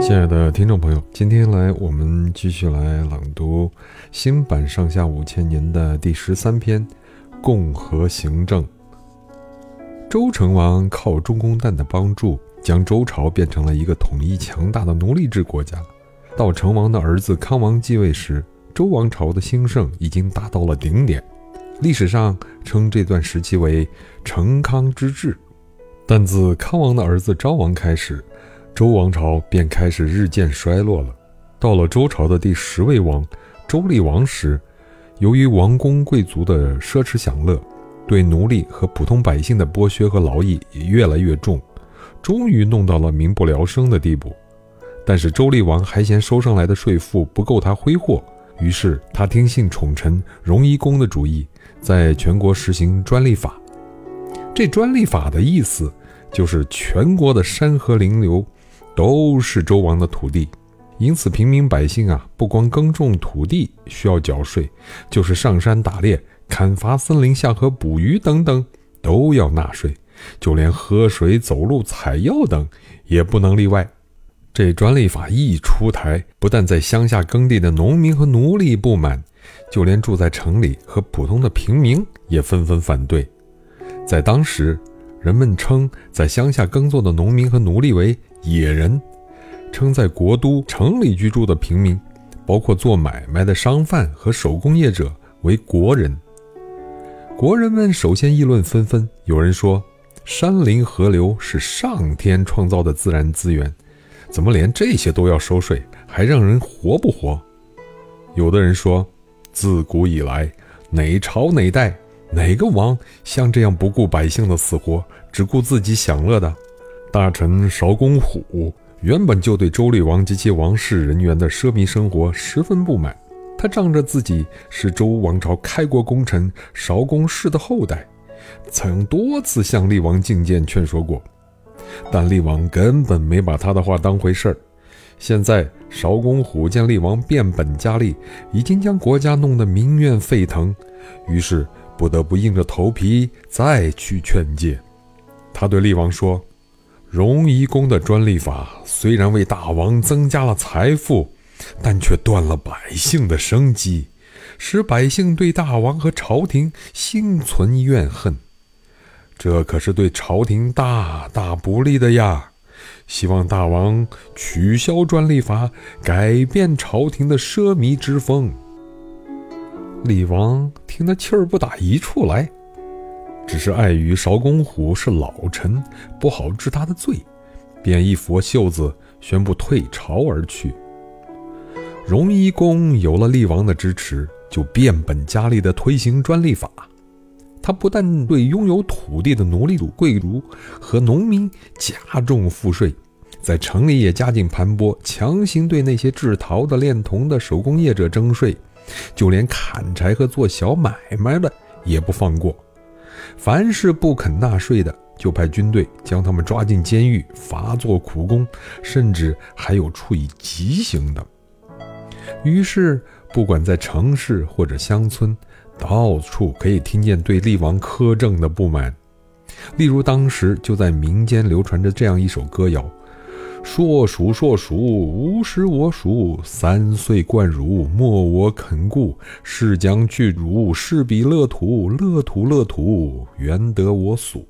亲爱的听众朋友，今天来我们继续来朗读新版《上下五千年》的第十三篇《共和行政》。周成王靠中公旦的帮助，将周朝变成了一个统一强大的奴隶制国家。到成王的儿子康王继位时，周王朝的兴盛已经达到了顶点。历史上称这段时期为“成康之治”。但自康王的儿子昭王开始，周王朝便开始日渐衰落了。到了周朝的第十位王周厉王时，由于王公贵族的奢侈享乐，对奴隶和普通百姓的剥削和劳役也越来越重，终于弄到了民不聊生的地步。但是周厉王还嫌收上来的税赋不够他挥霍，于是他听信宠臣荣夷公的主意，在全国实行专利法。这专利法的意思就是全国的山河林流。都是周王的土地，因此平民百姓啊，不光耕种土地需要缴税，就是上山打猎、砍伐森林、下河捕鱼等等，都要纳税。就连喝水、走路、采药等，也不能例外。这专利法一出台，不但在乡下耕地的农民和奴隶不满，就连住在城里和普通的平民也纷纷反对。在当时，人们称在乡下耕作的农民和奴隶为。野人称在国都城里居住的平民，包括做买卖的商贩和手工业者为国人。国人们首先议论纷纷，有人说：“山林河流是上天创造的自然资源，怎么连这些都要收税，还让人活不活？”有的人说：“自古以来，哪朝哪代哪个王像这样不顾百姓的死活，只顾自己享乐的？”大臣邵公虎原本就对周厉王及其王室人员的奢靡生活十分不满，他仗着自己是周王朝开国功臣邵公氏的后代，曾多次向厉王进谏劝说过，但厉王根本没把他的话当回事儿。现在邵公虎见厉王变本加厉，已经将国家弄得民怨沸腾，于是不得不硬着头皮再去劝诫。他对厉王说。荣夷公的专利法虽然为大王增加了财富，但却断了百姓的生机，使百姓对大王和朝廷心存怨恨。这可是对朝廷大大不利的呀！希望大王取消专利法，改变朝廷的奢靡之风。厉王听得气儿不打一处来。只是碍于邵公虎是老臣，不好治他的罪，便一拂袖子宣布退朝而去。荣夷公有了厉王的支持，就变本加厉地推行专利法。他不但对拥有土地的奴隶主、贵族和农民加重赋税，在城里也加紧盘剥，强行对那些制陶的、炼铜的手工业者征税，就连砍柴和做小买卖的也不放过。凡是不肯纳税的，就派军队将他们抓进监狱，罚做苦工，甚至还有处以极刑的。于是，不管在城市或者乡村，到处可以听见对厉王苛政的不满。例如，当时就在民间流传着这样一首歌谣。硕鼠硕鼠，无食我黍。三岁贯汝，莫我肯顾。是将去汝，是彼乐土。乐土乐土，原得我所。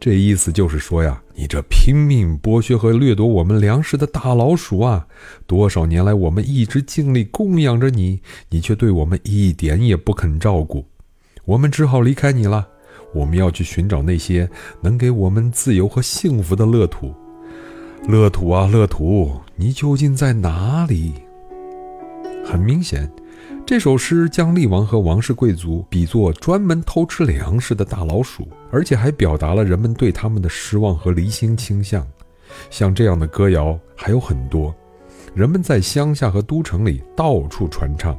这意思就是说呀，你这拼命剥削和掠夺我们粮食的大老鼠啊！多少年来，我们一直尽力供养着你，你却对我们一点也不肯照顾，我们只好离开你了。我们要去寻找那些能给我们自由和幸福的乐土。乐土啊，乐土，你究竟在哪里？很明显，这首诗将厉王和王室贵族比作专门偷吃粮食的大老鼠，而且还表达了人们对他们的失望和离心倾向。像这样的歌谣还有很多，人们在乡下和都城里到处传唱，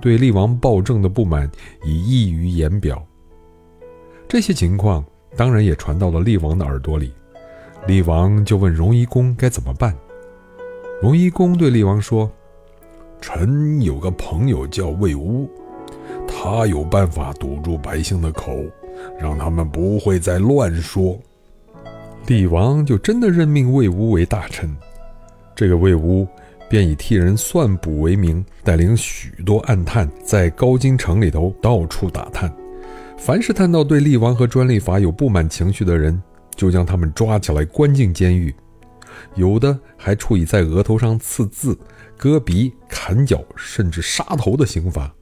对厉王暴政的不满已溢于言表。这些情况当然也传到了厉王的耳朵里。厉王就问荣夷公该怎么办。荣夷公对厉王说：“臣有个朋友叫魏乌，他有办法堵住百姓的口，让他们不会再乱说。”厉王就真的任命魏乌为大臣。这个魏乌便以替人算卜为名，带领许多暗探在高京城里头到处打探。凡是看到对厉王和专利法有不满情绪的人，就将他们抓起来关进监狱，有的还处以在额头上刺字、割鼻、砍脚，甚至杀头的刑罚。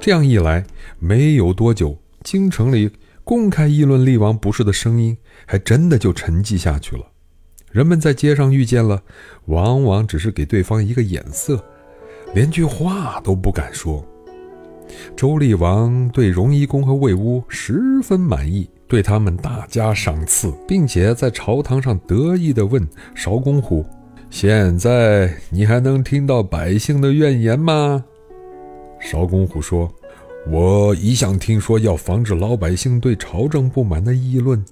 这样一来，没有多久，京城里公开议论厉王不是的声音，还真的就沉寂下去了。人们在街上遇见了，往往只是给对方一个眼色，连句话都不敢说。周厉王对荣夷公和魏乌十分满意，对他们大加赏赐，并且在朝堂上得意地问邵公虎：“现在你还能听到百姓的怨言吗？”邵公虎说：“我一向听说，要防止老百姓对朝政不满的议论，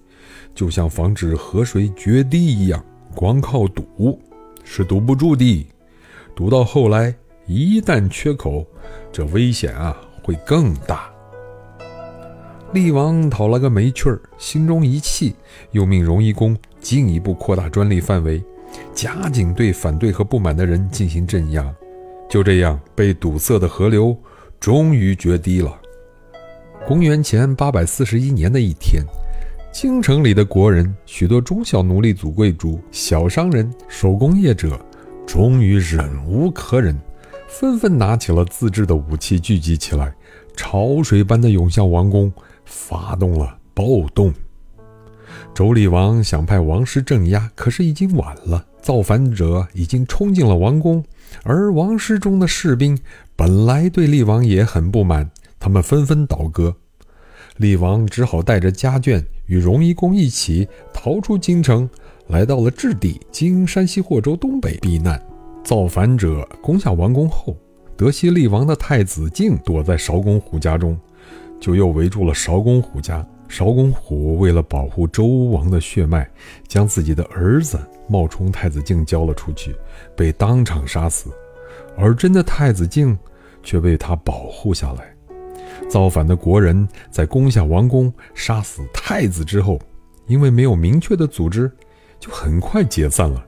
就像防止河水决堤一样，光靠堵是堵不住的。堵到后来，一旦缺口，这危险啊会更大。”厉王讨了个没趣儿，心中一气，又命荣夷公进一步扩大专利范围，加紧对反对和不满的人进行镇压。就这样，被堵塞的河流终于决堤了。公元前八百四十一年的一天，京城里的国人、许多中小奴隶族贵族、小商人、手工业者，终于忍无可忍，纷纷拿起了自制的武器，聚集起来，潮水般的涌向王宫，发动了暴动。周厉王想派王师镇压，可是已经晚了，造反者已经冲进了王宫。而王师中的士兵本来对厉王也很不满，他们纷纷倒戈。厉王只好带着家眷与荣夷公一起逃出京城，来到了质地（今山西霍州东北）避难。造反者攻下王宫后，得悉厉王的太子敬躲在邵公虎家中，就又围住了邵公虎家。邵公虎为了保护周王的血脉，将自己的儿子冒充太子敬交了出去，被当场杀死。而真的太子敬却被他保护下来。造反的国人在攻下王宫、杀死太子之后，因为没有明确的组织，就很快解散了。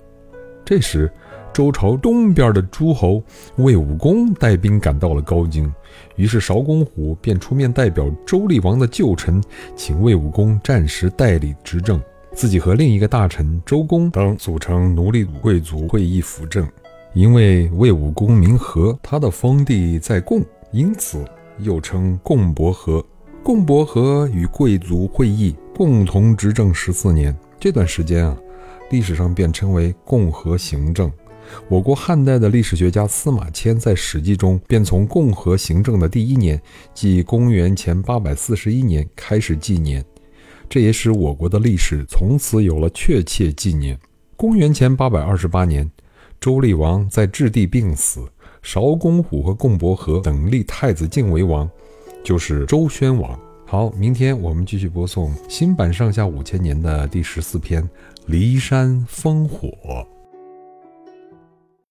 这时，周朝东边的诸侯魏武公带兵赶到了高京，于是邵公虎便出面代表周厉王的旧臣，请魏武公暂时代理执政，自己和另一个大臣周公等组成奴隶贵族会议辅政。因为魏武公名和，他的封地在贡，因此又称贡伯和。贡伯和与贵族会议共同执政十四年，这段时间啊，历史上便称为共和行政。我国汉代的历史学家司马迁在《史记》中便从共和行政的第一年，即公元前八百四十一年开始纪年，这也使我国的历史从此有了确切纪年。公元前八百二十八年。周厉王在质地病死，邵公虎和贡伯和等立太子敬为王，就是周宣王。好，明天我们继续播送新版上下五千年的第十四篇《骊山烽火》。